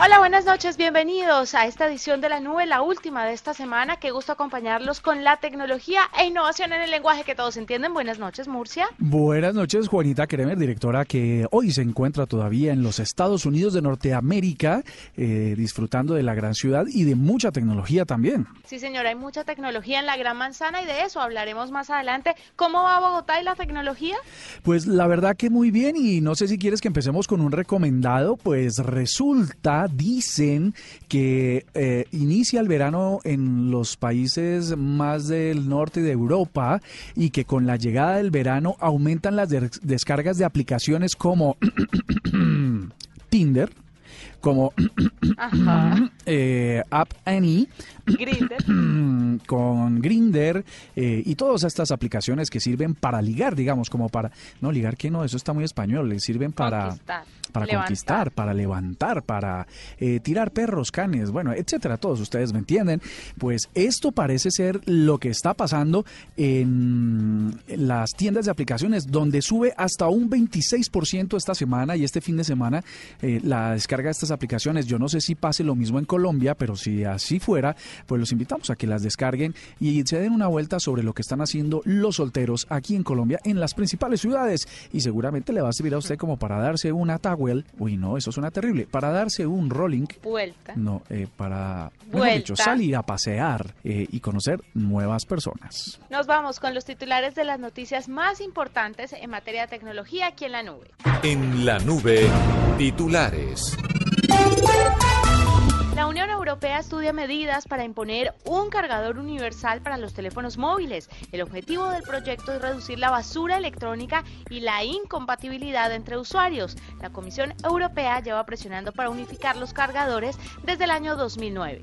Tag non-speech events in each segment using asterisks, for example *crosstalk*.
Hola, buenas noches, bienvenidos a esta edición de la nube, la última de esta semana. Qué gusto acompañarlos con la tecnología e innovación en el lenguaje que todos entienden. Buenas noches, Murcia. Buenas noches, Juanita Kremer, directora que hoy se encuentra todavía en los Estados Unidos de Norteamérica, eh, disfrutando de la gran ciudad y de mucha tecnología también. Sí, señora, hay mucha tecnología en la Gran Manzana y de eso hablaremos más adelante. ¿Cómo va Bogotá y la tecnología? Pues la verdad que muy bien y no sé si quieres que empecemos con un recomendado, pues resulta dicen que eh, inicia el verano en los países más del norte de Europa y que con la llegada del verano aumentan las descargas de aplicaciones como *coughs* Tinder, como *coughs* eh, App Annie, *coughs* con Grinder eh, y todas estas aplicaciones que sirven para ligar, digamos, como para no ligar que no, eso está muy español, le sirven para para conquistar, para levantar, para eh, tirar perros, canes, bueno, etcétera. Todos ustedes me entienden. Pues esto parece ser lo que está pasando en las tiendas de aplicaciones, donde sube hasta un 26% esta semana y este fin de semana eh, la descarga de estas aplicaciones. Yo no sé si pase lo mismo en Colombia, pero si así fuera, pues los invitamos a que las descarguen y se den una vuelta sobre lo que están haciendo los solteros aquí en Colombia, en las principales ciudades. Y seguramente le va a servir a usted como para darse una uy no, eso suena terrible, para darse un rolling. Vuelta. No, eh, para Dicho, salir a pasear eh, y conocer nuevas personas. Nos vamos con los titulares de las noticias más importantes en materia de tecnología aquí en la nube. En la nube, titulares. La Unión Europea estudia medidas para imponer un cargador universal para los teléfonos móviles. El objetivo del proyecto es reducir la basura electrónica y la incompatibilidad entre usuarios. La Comisión Europea lleva presionando para unificar los cargadores desde el año 2009.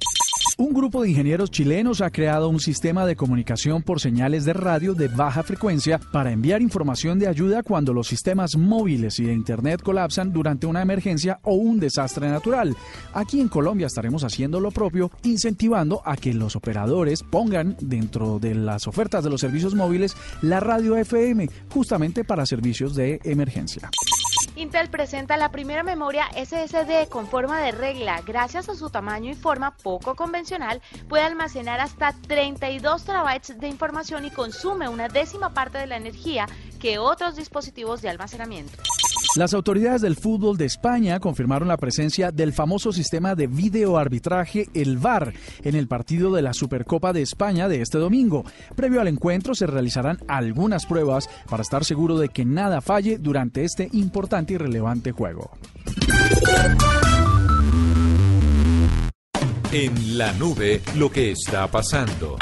Un grupo de ingenieros chilenos ha creado un sistema de comunicación por señales de radio de baja frecuencia para enviar información de ayuda cuando los sistemas móviles y de Internet colapsan durante una emergencia o un desastre natural. Aquí en Colombia estaremos haciendo lo propio, incentivando a que los operadores pongan dentro de las ofertas de los servicios móviles la radio FM, justamente para servicios de emergencia. Intel presenta la primera memoria SSD con forma de regla. Gracias a su tamaño y forma poco convencional, puede almacenar hasta 32 terabytes de información y consume una décima parte de la energía que otros dispositivos de almacenamiento. Las autoridades del fútbol de España confirmaron la presencia del famoso sistema de videoarbitraje, el VAR, en el partido de la Supercopa de España de este domingo. Previo al encuentro se realizarán algunas pruebas para estar seguro de que nada falle durante este importante y relevante juego. En la nube, lo que está pasando.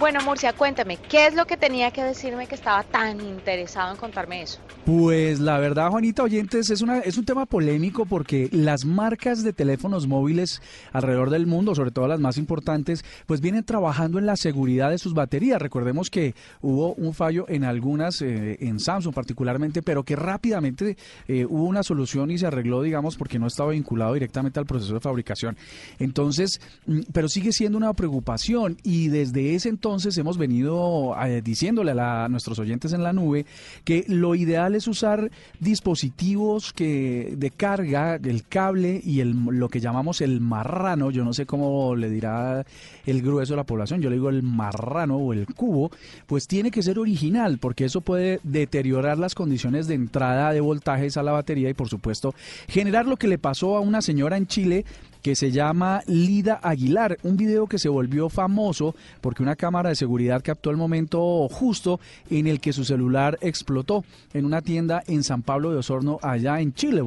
Bueno, Murcia, cuéntame, ¿qué es lo que tenía que decirme que estaba tan interesado en contarme eso? Pues la verdad, Juanita Oyentes, es, una, es un tema polémico porque las marcas de teléfonos móviles alrededor del mundo, sobre todo las más importantes, pues vienen trabajando en la seguridad de sus baterías. Recordemos que hubo un fallo en algunas, eh, en Samsung particularmente, pero que rápidamente eh, hubo una solución y se arregló, digamos, porque no estaba vinculado directamente al proceso de fabricación. Entonces, mm, pero sigue siendo una preocupación y desde ese entonces hemos venido eh, diciéndole a, nuestros oyentes en la nube que lo ideal es usar dispositivos que de carga, el cable y el, lo que llamamos el marrano, yo no sé cómo le dirá el grueso de la población, yo le digo el marrano o el cubo, pues tiene que ser original porque eso puede deteriorar las condiciones de entrada de voltajes a la batería y por supuesto generar lo que le pasó a una señora en Chile que se llama Lida Aguilar, un video que se volvió famoso porque una cámara de seguridad captó el momento justo en el que su celular explotó en una tienda en San Pablo de Osorno, allá en Chile.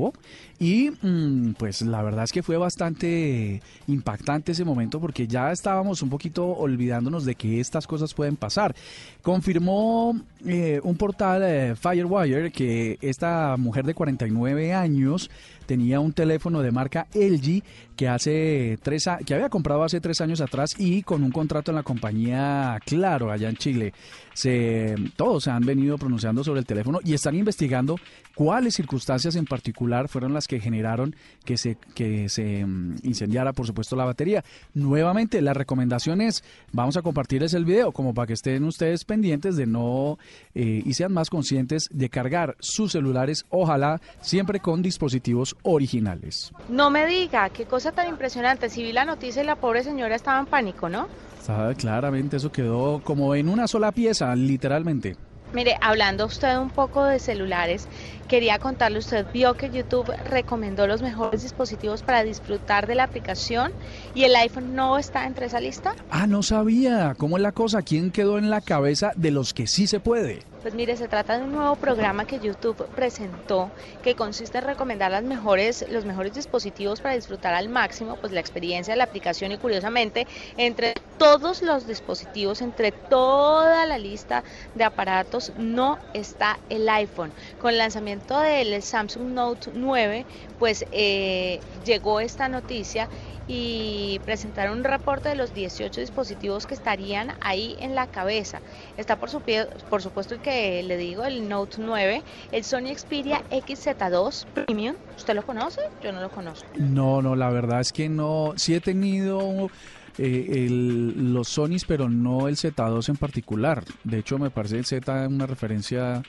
Y mm, pues la verdad es que fue bastante impactante ese momento porque ya estábamos un poquito olvidándonos de que estas cosas pueden pasar. Confirmó eh, un portal eh, Firewire que esta mujer de 49 años tenía un teléfono de marca LG que hace tres que había comprado hace tres años atrás y con un contrato en la compañía Claro allá en Chile. Se, todos se han venido pronunciando sobre el teléfono y están investigando cuáles circunstancias en particular fueron las que generaron que se, que se mm, incendiara, por supuesto, la batería. Nuevamente, la recomendación es, vamos a compartirles el video como para que estén ustedes pendientes de no eh, y sean más conscientes de cargar sus celulares, ojalá siempre con dispositivos originales. No me diga, qué cosa tan impresionante. Si vi la noticia y la pobre señora estaba en pánico, ¿no? Sabe, claramente eso quedó como en una sola pieza, literalmente. Mire, hablando usted un poco de celulares, quería contarle, usted vio que YouTube recomendó los mejores dispositivos para disfrutar de la aplicación y el iPhone no está entre esa lista. Ah, no sabía. ¿Cómo es la cosa? ¿Quién quedó en la cabeza de los que sí se puede? Pues mire, se trata de un nuevo programa que YouTube presentó que consiste en recomendar las mejores, los mejores dispositivos para disfrutar al máximo pues la experiencia de la aplicación y curiosamente entre todos los dispositivos, entre toda la lista de aparatos no está el iPhone. Con el lanzamiento del Samsung Note 9 pues eh, llegó esta noticia y presentaron un reporte de los 18 dispositivos que estarían ahí en la cabeza. Está por, su, por supuesto el que le digo, el Note 9, el Sony Xperia XZ2 Premium. ¿Usted lo conoce? Yo no lo conozco. No, no, la verdad es que no. Sí he tenido eh, los Sonys, pero no el Z2 en particular. De hecho, me parece el Z una referencia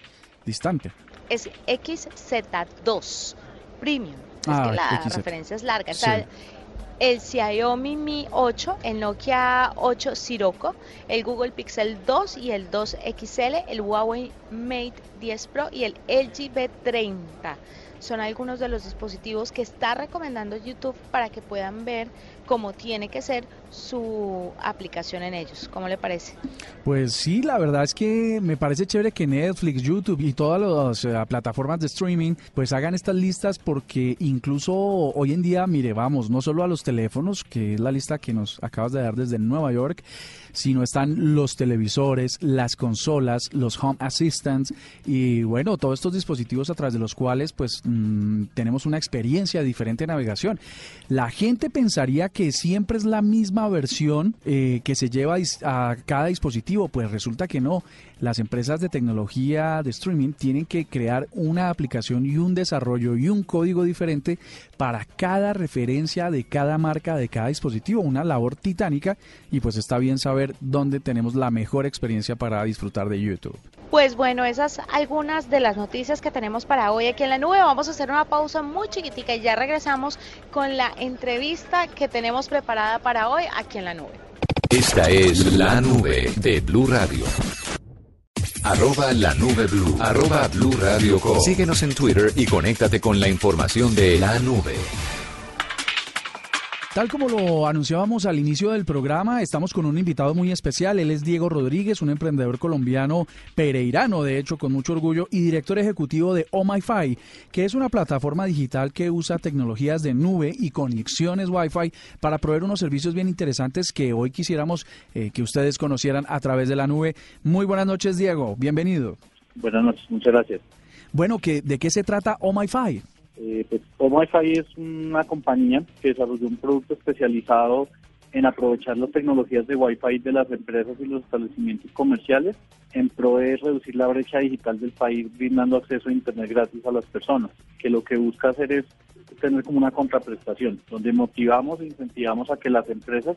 distante. Es XZ2 Premium. Es ah, que la referencia es larga el Xiaomi Mi 8, el Nokia 8 Sirocco, el Google Pixel 2 y el 2 XL, el Huawei Mate 10 Pro y el LG B30. Son algunos de los dispositivos que está recomendando YouTube para que puedan ver como tiene que ser su aplicación en ellos. ¿Cómo le parece? Pues sí, la verdad es que me parece chévere que Netflix, YouTube y todas las eh, plataformas de streaming pues hagan estas listas porque incluso hoy en día, mire, vamos, no solo a los teléfonos, que es la lista que nos acabas de dar desde Nueva York, sino están los televisores, las consolas, los home assistants y bueno, todos estos dispositivos a través de los cuales pues mm, tenemos una experiencia de diferente navegación. La gente pensaría que siempre es la misma versión eh, que se lleva a cada dispositivo, pues resulta que no. Las empresas de tecnología de streaming tienen que crear una aplicación y un desarrollo y un código diferente para cada referencia de cada marca de cada dispositivo, una labor titánica y pues está bien saber dónde tenemos la mejor experiencia para disfrutar de YouTube. Pues bueno, esas algunas de las noticias que tenemos para hoy aquí en la nube. Vamos a hacer una pausa muy chiquitica y ya regresamos con la entrevista que tenemos preparada para hoy aquí en la nube. Esta es la nube de Blue Radio. Arroba la nube blue. Arroba blue radio Síguenos en Twitter y conéctate con la información de la nube. Tal como lo anunciábamos al inicio del programa, estamos con un invitado muy especial. Él es Diego Rodríguez, un emprendedor colombiano pereirano, de hecho, con mucho orgullo, y director ejecutivo de OMIFI, que es una plataforma digital que usa tecnologías de nube y conexiones Wi-Fi para proveer unos servicios bien interesantes que hoy quisiéramos eh, que ustedes conocieran a través de la nube. Muy buenas noches, Diego. Bienvenido. Buenas noches, muchas gracias. Bueno, ¿de qué se trata OMIFI? Eh, pues OMIFI es una compañía que desarrolló un producto especializado en aprovechar las tecnologías de Wi-Fi de las empresas y los establecimientos comerciales en pro de reducir la brecha digital del país brindando acceso a Internet gratis a las personas, que lo que busca hacer es tener como una contraprestación, donde motivamos e incentivamos a que las empresas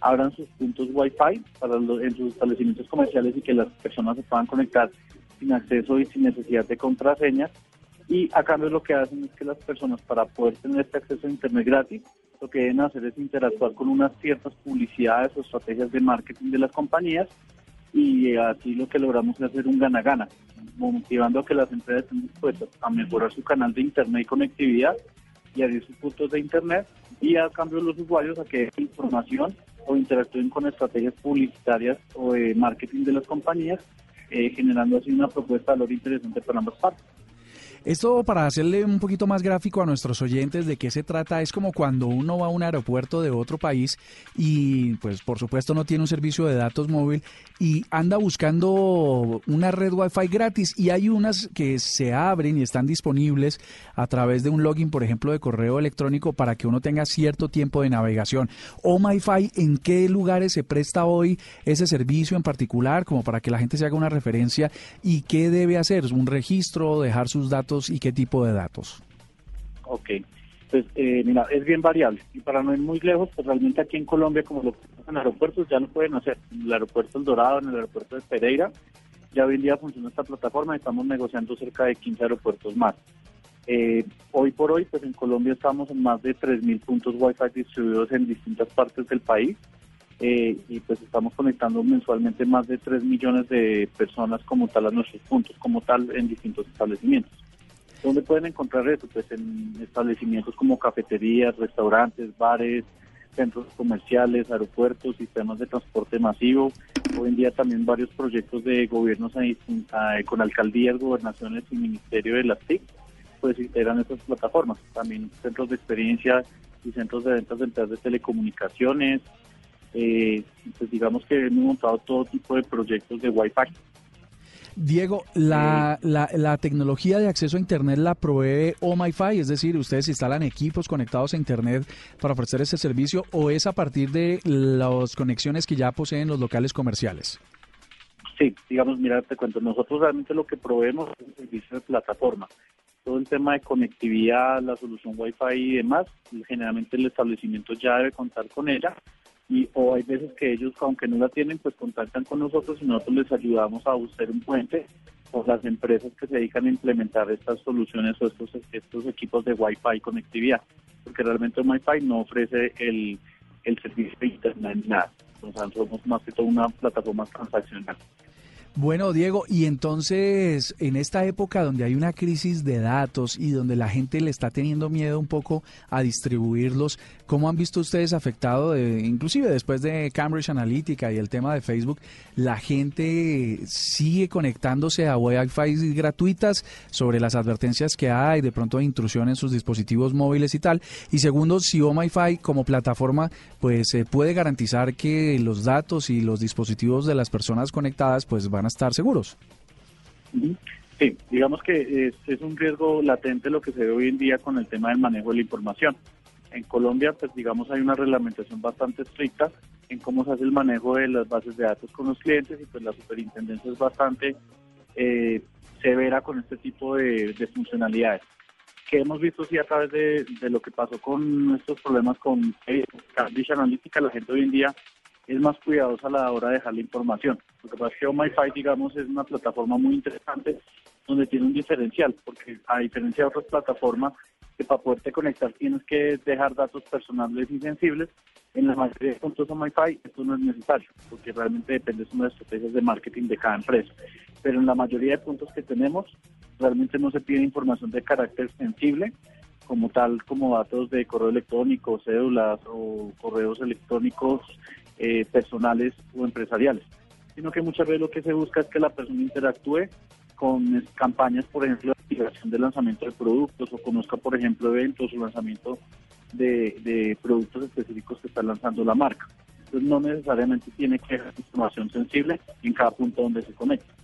abran sus puntos Wi-Fi para en sus establecimientos comerciales y que las personas se puedan conectar sin acceso y sin necesidad de contraseñas y a cambio lo que hacen es que las personas para poder tener este acceso a Internet gratis, lo que deben hacer es interactuar con unas ciertas publicidades o estrategias de marketing de las compañías y así lo que logramos es hacer un gana-gana, motivando a que las empresas estén dispuestas a mejorar su canal de Internet y conectividad y abrir sus puntos de Internet y a cambio los usuarios a que den información o interactúen con estrategias publicitarias o de marketing de las compañías, eh, generando así una propuesta de valor interesante para ambas partes. Esto para hacerle un poquito más gráfico a nuestros oyentes de qué se trata, es como cuando uno va a un aeropuerto de otro país y pues por supuesto no tiene un servicio de datos móvil y anda buscando una red wifi gratis y hay unas que se abren y están disponibles a través de un login, por ejemplo, de correo electrónico para que uno tenga cierto tiempo de navegación. O MyFi, ¿en qué lugares se presta hoy ese servicio en particular como para que la gente se haga una referencia y qué debe hacer? ¿Un registro, dejar sus datos y qué tipo de datos? Ok, pues eh, mira, es bien variable. Y para no ir muy lejos, pues realmente aquí en Colombia, como lo en aeropuertos, ya lo pueden hacer. En el aeropuerto El Dorado, en el aeropuerto de Pereira, ya hoy en día funciona esta plataforma y estamos negociando cerca de 15 aeropuertos más. Eh, hoy por hoy, pues en Colombia estamos en más de 3.000 puntos Wi-Fi distribuidos en distintas partes del país eh, y pues estamos conectando mensualmente más de 3 millones de personas como tal a nuestros puntos, como tal en distintos establecimientos. ¿Dónde pueden encontrar eso? Pues en establecimientos como cafeterías, restaurantes, bares, centros comerciales, aeropuertos, sistemas de transporte masivo. Hoy en día también varios proyectos de gobiernos con alcaldías, gobernaciones y ministerio de las TIC pues integran estas plataformas. También centros de experiencia y centros de ventas de empresas de telecomunicaciones. Eh, pues digamos que hemos montado todo tipo de proyectos de Wi-Fi. Diego, la, la, la, tecnología de acceso a Internet la provee OMIFI, es decir, ustedes instalan equipos conectados a Internet para ofrecer ese servicio o es a partir de las conexiones que ya poseen los locales comerciales? Sí, digamos, mira, te cuento, nosotros realmente lo que proveemos es un servicio de plataforma todo el tema de conectividad, la solución Wi-Fi y demás, generalmente el establecimiento ya debe contar con ella y o hay veces que ellos, aunque no la tienen, pues contactan con nosotros y nosotros les ayudamos a buscar un puente o las empresas que se dedican a implementar estas soluciones o estos, estos equipos de Wi-Fi conectividad, porque realmente el Wi-Fi no ofrece el, el servicio de Internet nada. Entonces, somos más que todo una plataforma transaccional. Bueno, Diego, y entonces en esta época donde hay una crisis de datos y donde la gente le está teniendo miedo un poco a distribuirlos, ¿cómo han visto ustedes afectado, inclusive después de Cambridge Analytica y el tema de Facebook, la gente sigue conectándose a Wi-Fi gratuitas sobre las advertencias que hay, de pronto de intrusión en sus dispositivos móviles y tal? Y segundo, si OMiFi como plataforma pues eh, puede garantizar que los datos y los dispositivos de las personas conectadas pues van a estar seguros. Sí, digamos que es, un riesgo latente lo que se ve hoy en día con el tema del manejo de la información. En Colombia, pues digamos, hay una reglamentación bastante estricta en cómo se hace el manejo de las bases de datos con los clientes y pues la superintendencia es bastante eh, severa con este tipo de, funcionalidades. Que hemos visto sí a través de, lo que pasó con estos problemas con Cambridge Analytica, la gente hoy en día es más cuidadosa a la hora de dejar la información. Lo que pasa es que OMIFI, digamos, es una plataforma muy interesante donde tiene un diferencial, porque a diferencia de otras plataformas que para poderte conectar tienes que dejar datos personales y sensibles, en la mayoría de puntos OMIFI esto no es necesario, porque realmente depende de las estrategias de marketing de cada empresa. Pero en la mayoría de puntos que tenemos, realmente no se pide información de carácter sensible, como tal, como datos de correo electrónico, cédulas o correos electrónicos eh, personales o empresariales, sino que muchas veces lo que se busca es que la persona interactúe con campañas, por ejemplo, de activación de lanzamiento de productos o conozca, por ejemplo, eventos o lanzamiento de, productos específicos que está lanzando la marca. Entonces no necesariamente tiene que haber información sensible en cada punto donde se conecta.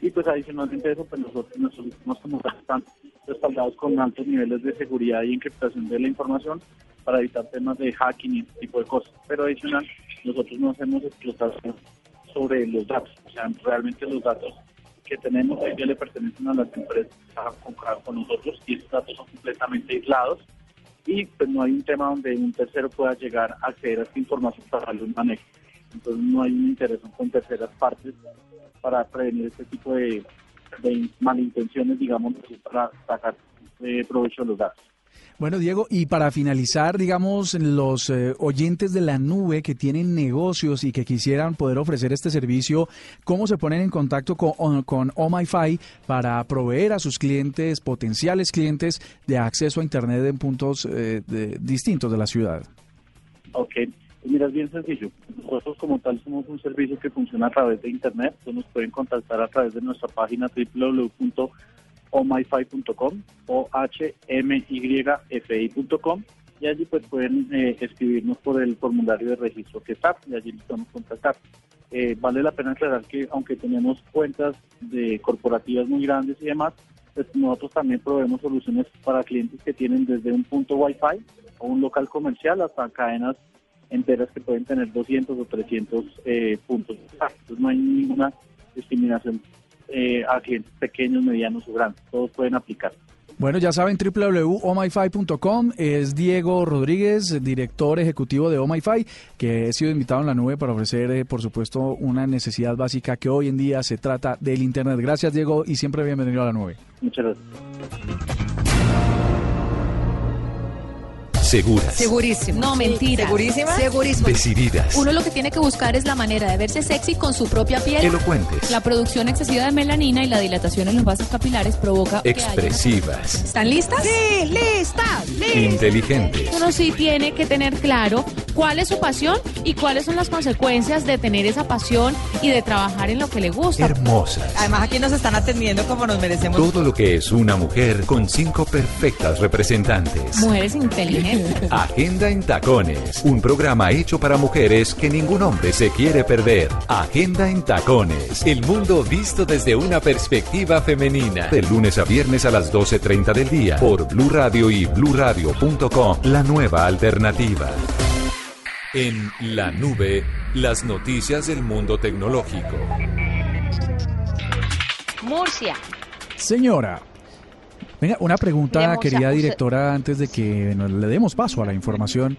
Y pues adicionalmente eso, pues nosotros, sistemas como están respaldados con altos niveles de seguridad y encriptación de la información para evitar temas de hacking y ese tipo de cosas. Pero adicional, nosotros no hacemos explotación sobre los datos. O sea, realmente los datos que tenemos día le pertenecen a las empresas que trabajan con nosotros y esos datos son completamente aislados y pues no hay un tema donde un tercero pueda llegar a acceder a esta información para darle un manejo. Entonces no hay un interés con terceras partes para prevenir este tipo de, malintenciones, digamos, para sacar eh, provecho de los datos. Bueno, Diego, y para finalizar, digamos, los eh, oyentes de la nube que tienen negocios y que quisieran poder ofrecer este servicio, ¿cómo se ponen en contacto con, OMIFI para proveer a sus clientes, potenciales clientes, de acceso a Internet en puntos eh, distintos de la ciudad? Ok, pues mira, es bien sencillo. Nosotros como tal somos un servicio que funciona a través de Internet. nos pueden contactar a través de nuestra página www omyfi.com o hmyfi.com y allí pues pueden eh, escribirnos por el formulario de registro que está y allí nos podemos contactar. Eh, vale la pena aclarar que aunque tenemos cuentas de corporativas muy grandes y demás, pues nosotros también proveemos soluciones para clientes que tienen desde un punto Wi-Fi o un local comercial hasta cadenas enteras que pueden tener 200 o 300 eh, puntos. Entonces no hay ninguna discriminación eh, a clientes pequeños, medianos o grandes. Todos pueden aplicar. Bueno, ya saben, www.omify.com es Diego Rodríguez, director ejecutivo de OMIFI, que he sido invitado en la nube para ofrecer, eh, por supuesto, una necesidad básica que hoy en día se trata del Internet. Gracias, Diego, y siempre bienvenido a la nube. Muchas gracias. Seguras. Segurísimo. No, mentira. ¿Segurísima? Segurísimo. Decididas. Uno lo que tiene que buscar es la manera de verse sexy con su propia piel. Elocuentes. La producción excesiva de melanina y la dilatación en los vasos capilares provoca que haya una- Expresivas. ¿Están listas? Sí, lista, lista. Inteligentes. Uno sí tiene que tener claro cuál es su pasión y cuáles son las consecuencias de tener esa pasión y de trabajar en lo que le gusta. Hermosas. Además aquí nos están atendiendo como nos merecemos. Todo lo que es una mujer con cinco perfectas representantes. Mujeres inteligentes. Agenda en Tacones, un programa hecho para mujeres que ningún hombre se quiere perder. Agenda en Tacones, el mundo visto desde una perspectiva femenina. De lunes a viernes a las 12.30 del día por Blue Radio y bluradio.com, la nueva alternativa. En la nube, las noticias del mundo tecnológico. Murcia. Señora, venga, una pregunta, querida directora, antes de que nos le demos paso a la información.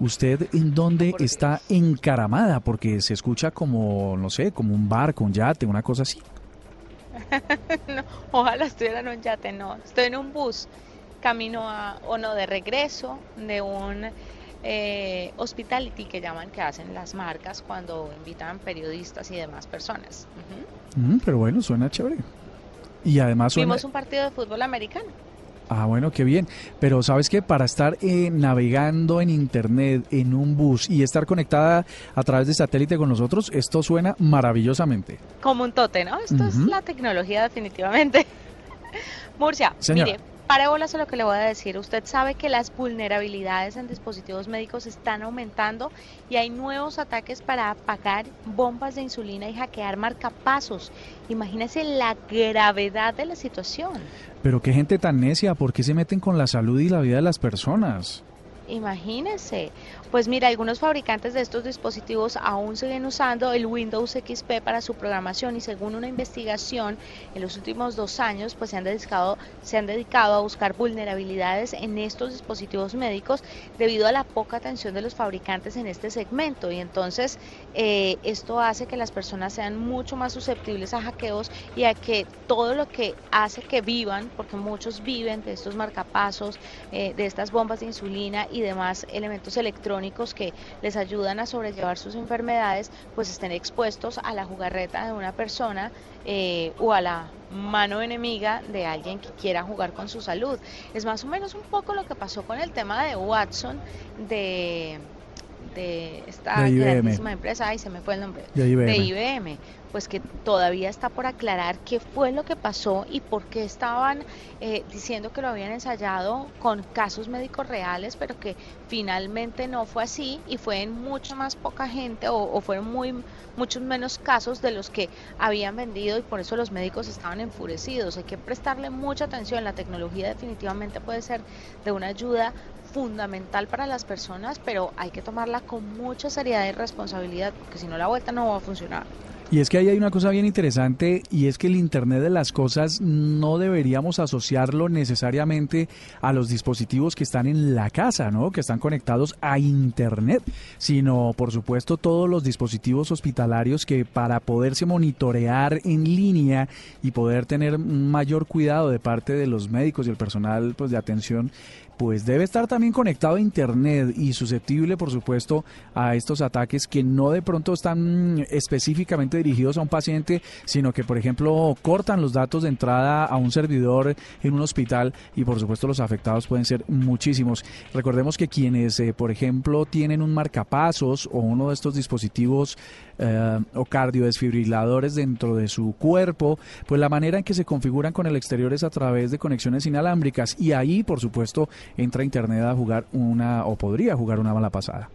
¿Usted en dónde está encaramada? Porque se escucha como, no sé, como un barco, un yate, una cosa así. *laughs* No, ojalá estuviera en un yate, no. Estoy en un bus, camino a, o no, de regreso de un eh, hospitality que llaman, que hacen las marcas cuando invitan periodistas y demás personas. Ujú. Mm, pero bueno, suena chévere. Y además suena... Vimos un partido de fútbol americano. Ah, bueno, qué bien. Pero sabes que para estar eh, navegando en internet, en un bus y estar conectada a través de satélite con nosotros, esto suena maravillosamente. Como un tote, ¿no? Esto es la tecnología definitivamente. *laughs* Murcia, Señora. mire, pare bolas a lo que le voy a decir. Usted sabe que las vulnerabilidades en dispositivos médicos están aumentando y hay nuevos ataques para apagar bombas de insulina y hackear marcapasos. Imagínese la gravedad de la situación. Pero qué gente tan necia, ¿por qué se meten con la salud y la vida de las personas? Imagínese. Pues mira, algunos fabricantes de estos dispositivos aún siguen usando el Windows XP para su programación y según una investigación en los últimos dos años, pues se han dedicado, se han dedicado a buscar vulnerabilidades en estos dispositivos médicos debido a la poca atención de los fabricantes en este segmento. Y entonces eh, esto hace que las personas sean mucho más susceptibles a hackeos y a que todo lo que hace que vivan, porque muchos viven de estos marcapasos, eh, de estas bombas de insulina y demás elementos electrónicos que les ayudan a sobrellevar sus enfermedades, pues estén expuestos a la jugarreta de una persona eh, o a la mano enemiga de alguien que quiera jugar con su salud. Es más o menos un poco lo que pasó con el tema de Watson de de esta De grandísima empresa, ay se me fue el nombre, De IBM. de IBM, pues que todavía está por aclarar qué fue lo que pasó y por qué estaban eh, diciendo que lo habían ensayado con casos médicos reales, pero que finalmente no fue así y fue en mucha más poca gente o, o fueron muy muchos menos casos de los que habían vendido y por eso los médicos estaban enfurecidos. Hay que prestarle mucha atención. La tecnología definitivamente puede ser de una ayuda fundamental para las personas, pero hay que tomarla con mucha seriedad y responsabilidad, porque si no la vuelta no va a funcionar. Y es que ahí hay una cosa bien interesante y es que el Internet de las Cosas no deberíamos asociarlo necesariamente a los dispositivos que están en la casa, ¿no? Que están conectados a Internet, sino por supuesto todos los dispositivos hospitalarios que para poderse monitorear en línea y poder tener mayor cuidado de parte de los médicos y el personal pues de atención pues debe estar también conectado a Internet y susceptible, por supuesto, a estos ataques que no de pronto están mm, específicamente dirigidos a un paciente, sino que, por ejemplo, cortan los datos de entrada a un servidor en un hospital y, por supuesto, los afectados pueden ser muchísimos. Recordemos que quienes, eh, por ejemplo, tienen un marcapasos o uno de estos dispositivos eh, o cardiodesfibriladores dentro de su cuerpo, pues la manera en que se configuran con el exterior es a través de conexiones inalámbricas y ahí, por supuesto, entra Internet a jugar una o podría jugar una mala pasada.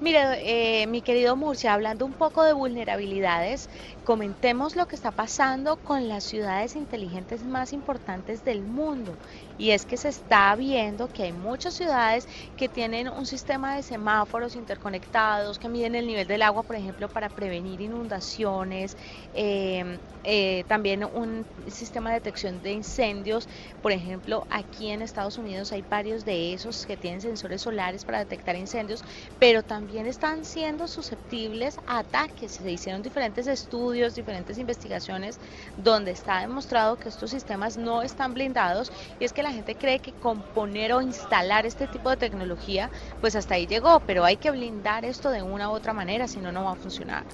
Mire, eh, mi querido Murcia, hablando un poco de vulnerabilidades, comentemos lo que está pasando con las ciudades inteligentes más importantes del mundo. y es que se está viendo que hay muchas ciudades que tienen un sistema de semáforos interconectados, que miden el nivel del agua, por ejemplo, para prevenir inundaciones, eh, eh, también un sistema de detección de incendios, por ejemplo, aquí en Estados Unidos hay varios de esos que tienen sensores solares para detectar incendios, pero también están siendo susceptibles a ataques. Se hicieron diferentes estudios, diferentes investigaciones donde está demostrado que estos sistemas no están blindados y es que la gente cree que con poner o instalar este tipo de tecnología, pues hasta ahí llegó, pero hay que blindar esto de una u otra manera, si no, no va a funcionar.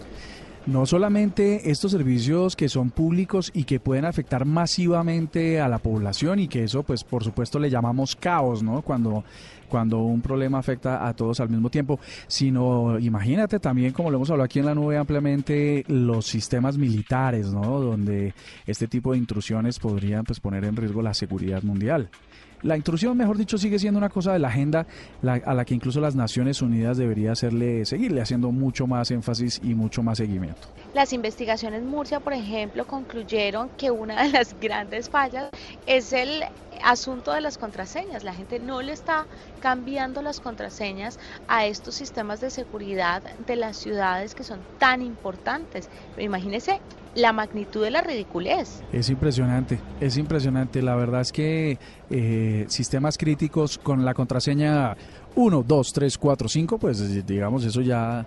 No solamente estos servicios que son públicos y que pueden afectar masivamente a la población y que eso pues por supuesto le llamamos caos, ¿no? Cuando cuando un problema afecta a todos al mismo tiempo, sino imagínate también, como lo hemos hablado aquí en la nube ampliamente, los sistemas militares, ¿no? Donde este tipo de intrusiones podrían pues poner en riesgo la seguridad mundial. La intrusión, mejor dicho, sigue siendo una cosa de la agenda a la que incluso las Naciones Unidas debería hacerle, seguirle haciendo mucho más énfasis y mucho más seguimiento. Las investigaciones Murcia, por ejemplo, concluyeron que una de las grandes fallas es el asunto de las contraseñas. La gente no le está cambiando las contraseñas a estos sistemas de seguridad de las ciudades que son tan importantes. Imagínese la magnitud de la ridiculez. Es impresionante, es impresionante. La verdad es que eh, sistemas críticos con la contraseña 1, 2, 3, 4, 5, pues digamos eso ya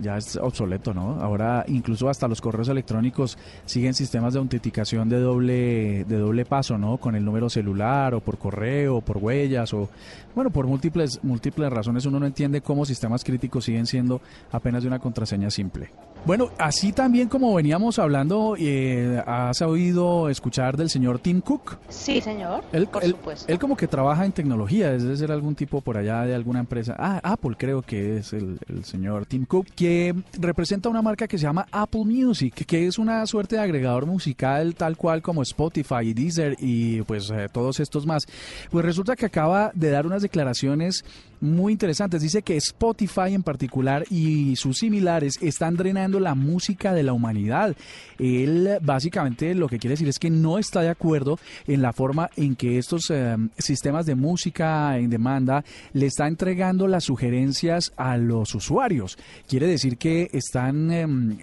ya es obsoleto, ¿no? Ahora incluso hasta los correos electrónicos siguen sistemas de autenticación de doble de doble paso, ¿no? Con el número celular o por correo, o por huellas o bueno, por múltiples múltiples razones uno no entiende cómo sistemas críticos siguen siendo apenas de una contraseña simple. Bueno, así también como veníamos hablando, eh, ¿has oído escuchar del señor Tim Cook? Sí, señor. Él, por supuesto. él como que trabaja en tecnología, debe ser algún tipo por allá de alguna empresa. Ah, Apple creo que es el, el señor Tim Cook, que representa una marca que se llama Apple Music, que es una suerte de agregador musical tal cual como Spotify y Deezer y pues eh, todos estos más. Pues resulta que acaba de dar unas declaraciones muy interesantes. Dice que Spotify en particular y sus similares están drenando la música de la humanidad. Él básicamente lo que quiere decir es que no está de acuerdo en la forma en que estos eh, sistemas de música en demanda le está entregando las sugerencias a los usuarios. Quiere decir que están... Em,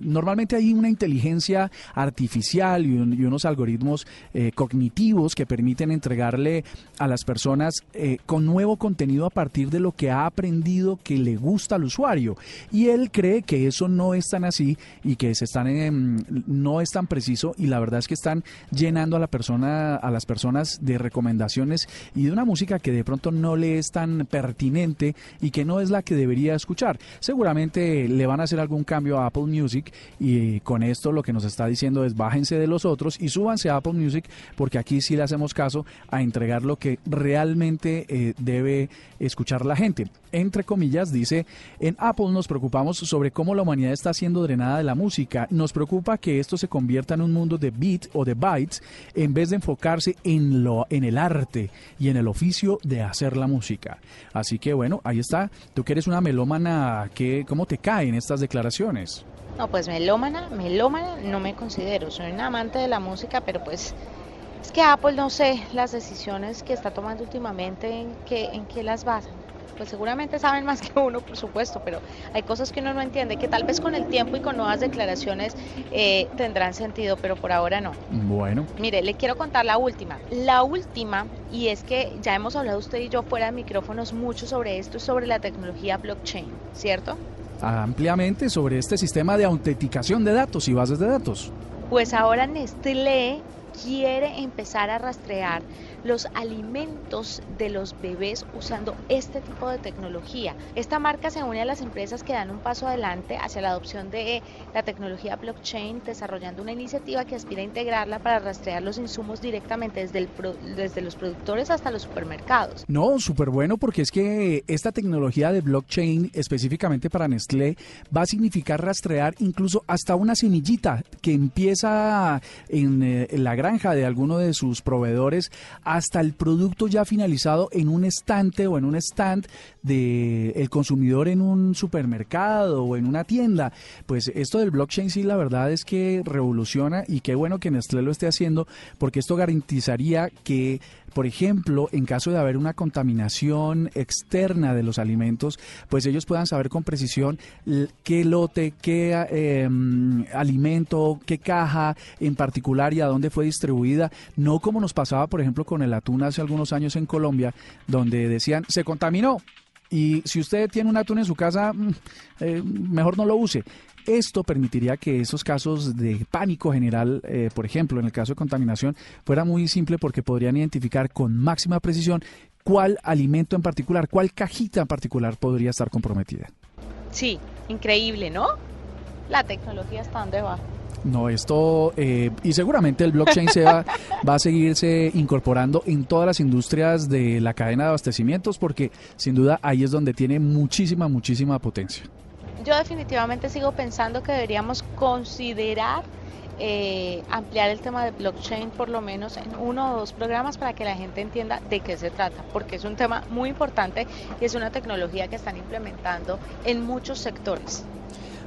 normalmente hay una inteligencia artificial y, unos algoritmos eh, cognitivos que permiten entregarle a las personas eh, con nuevo contenido partir de lo que ha aprendido que le gusta al usuario. Y él cree que eso no es tan así y que se están no es tan preciso y la verdad es que están llenando a la persona a las personas de recomendaciones y de una música que de pronto no le es tan pertinente y que no es la que debería escuchar. Seguramente le van a hacer algún cambio a Apple Music y con esto lo que nos está diciendo es bájense de los otros y súbanse a Apple Music porque aquí sí le hacemos caso a entregar lo que realmente eh, debe escuchar la gente. Entre comillas, dice, en Apple nos preocupamos sobre cómo la humanidad está siendo drenada de la música. Nos preocupa que esto se convierta en un mundo de beat o de bytes en vez de enfocarse en, lo, en el arte y en el oficio de hacer la música. Así que bueno, ahí está. Tú que eres una melómana, ¿qué, ¿cómo te caen estas declaraciones? No, pues melómana, melómana no me considero. Soy una amante de la música, pero pues es que Apple, no sé, las decisiones que está tomando últimamente, en qué, en qué las basan. Pues seguramente saben más que uno, por supuesto, pero hay cosas que uno no entiende, que tal vez con el tiempo y con nuevas declaraciones eh, tendrán sentido, pero por ahora no. Bueno. Mire, le quiero contar la última. La última, y es que ya hemos hablado usted y yo fuera de micrófonos mucho sobre esto, sobre la tecnología blockchain, ¿cierto? Ampliamente sobre este sistema de autenticación de datos y bases de datos. Pues ahora Nestlé quiere empezar a rastrear los alimentos de los bebés usando este tipo de tecnología. Esta marca se une a las empresas que dan un paso adelante hacia la adopción de la tecnología blockchain, desarrollando una iniciativa que aspira a integrarla para rastrear los insumos directamente desde, desde los productores hasta los supermercados. No, súper bueno porque es que esta tecnología de blockchain específicamente para Nestlé va a significar rastrear incluso hasta una semillita que empieza en, eh, en la granja de alguno de sus proveedores hasta el producto ya finalizado en un estante o en un stand del el consumidor en un supermercado o en una tienda. Pues esto del blockchain sí, la verdad es que revoluciona y qué bueno que Nestlé lo esté haciendo porque esto garantizaría que por ejemplo, en caso de haber una contaminación externa de los alimentos, pues ellos puedan saber con precisión qué lote, qué em, alimento, qué caja en particular y a dónde fue distribuida, no como nos pasaba, por ejemplo, con el atún hace algunos años en Colombia, donde decían, se contaminó, y si usted tiene un atún en su casa, mm, eh, mejor no lo use. Esto permitiría que esos casos de pánico general, eh, por ejemplo, en el caso de contaminación, fuera muy simple porque podrían identificar con máxima precisión cuál alimento en particular, cuál cajita en particular podría estar comprometida. Sí, increíble, ¿no? La tecnología está donde va. No, esto, eh, y seguramente el blockchain se va, va a seguirse incorporando en todas las industrias de la cadena de abastecimientos porque sin duda ahí es donde tiene muchísima, muchísima potencia. Yo definitivamente sigo pensando que deberíamos considerar eh, ampliar el tema de blockchain por lo menos en uno o dos programas para que la gente entienda de qué se trata, porque es un tema muy importante y es una tecnología que están implementando en muchos sectores.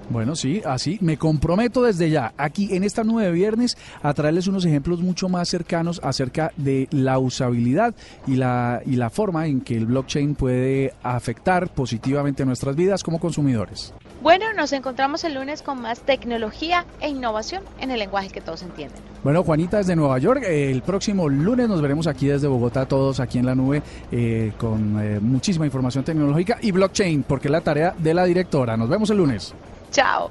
Bueno, sí, así me comprometo desde ya, aquí en esta nueve viernes, a traerles unos ejemplos mucho más cercanos acerca de la usabilidad y la, y la forma en que el blockchain puede afectar positivamente nuestras vidas como consumidores. Bueno, nos encontramos el lunes con más tecnología e innovación en el lenguaje que todos entienden. Bueno, Juanita desde Nueva York, el próximo lunes nos veremos aquí desde Bogotá, todos aquí en la nube, eh, con eh, muchísima información tecnológica y blockchain, porque es la tarea de la directora. Nos vemos el lunes. Chao.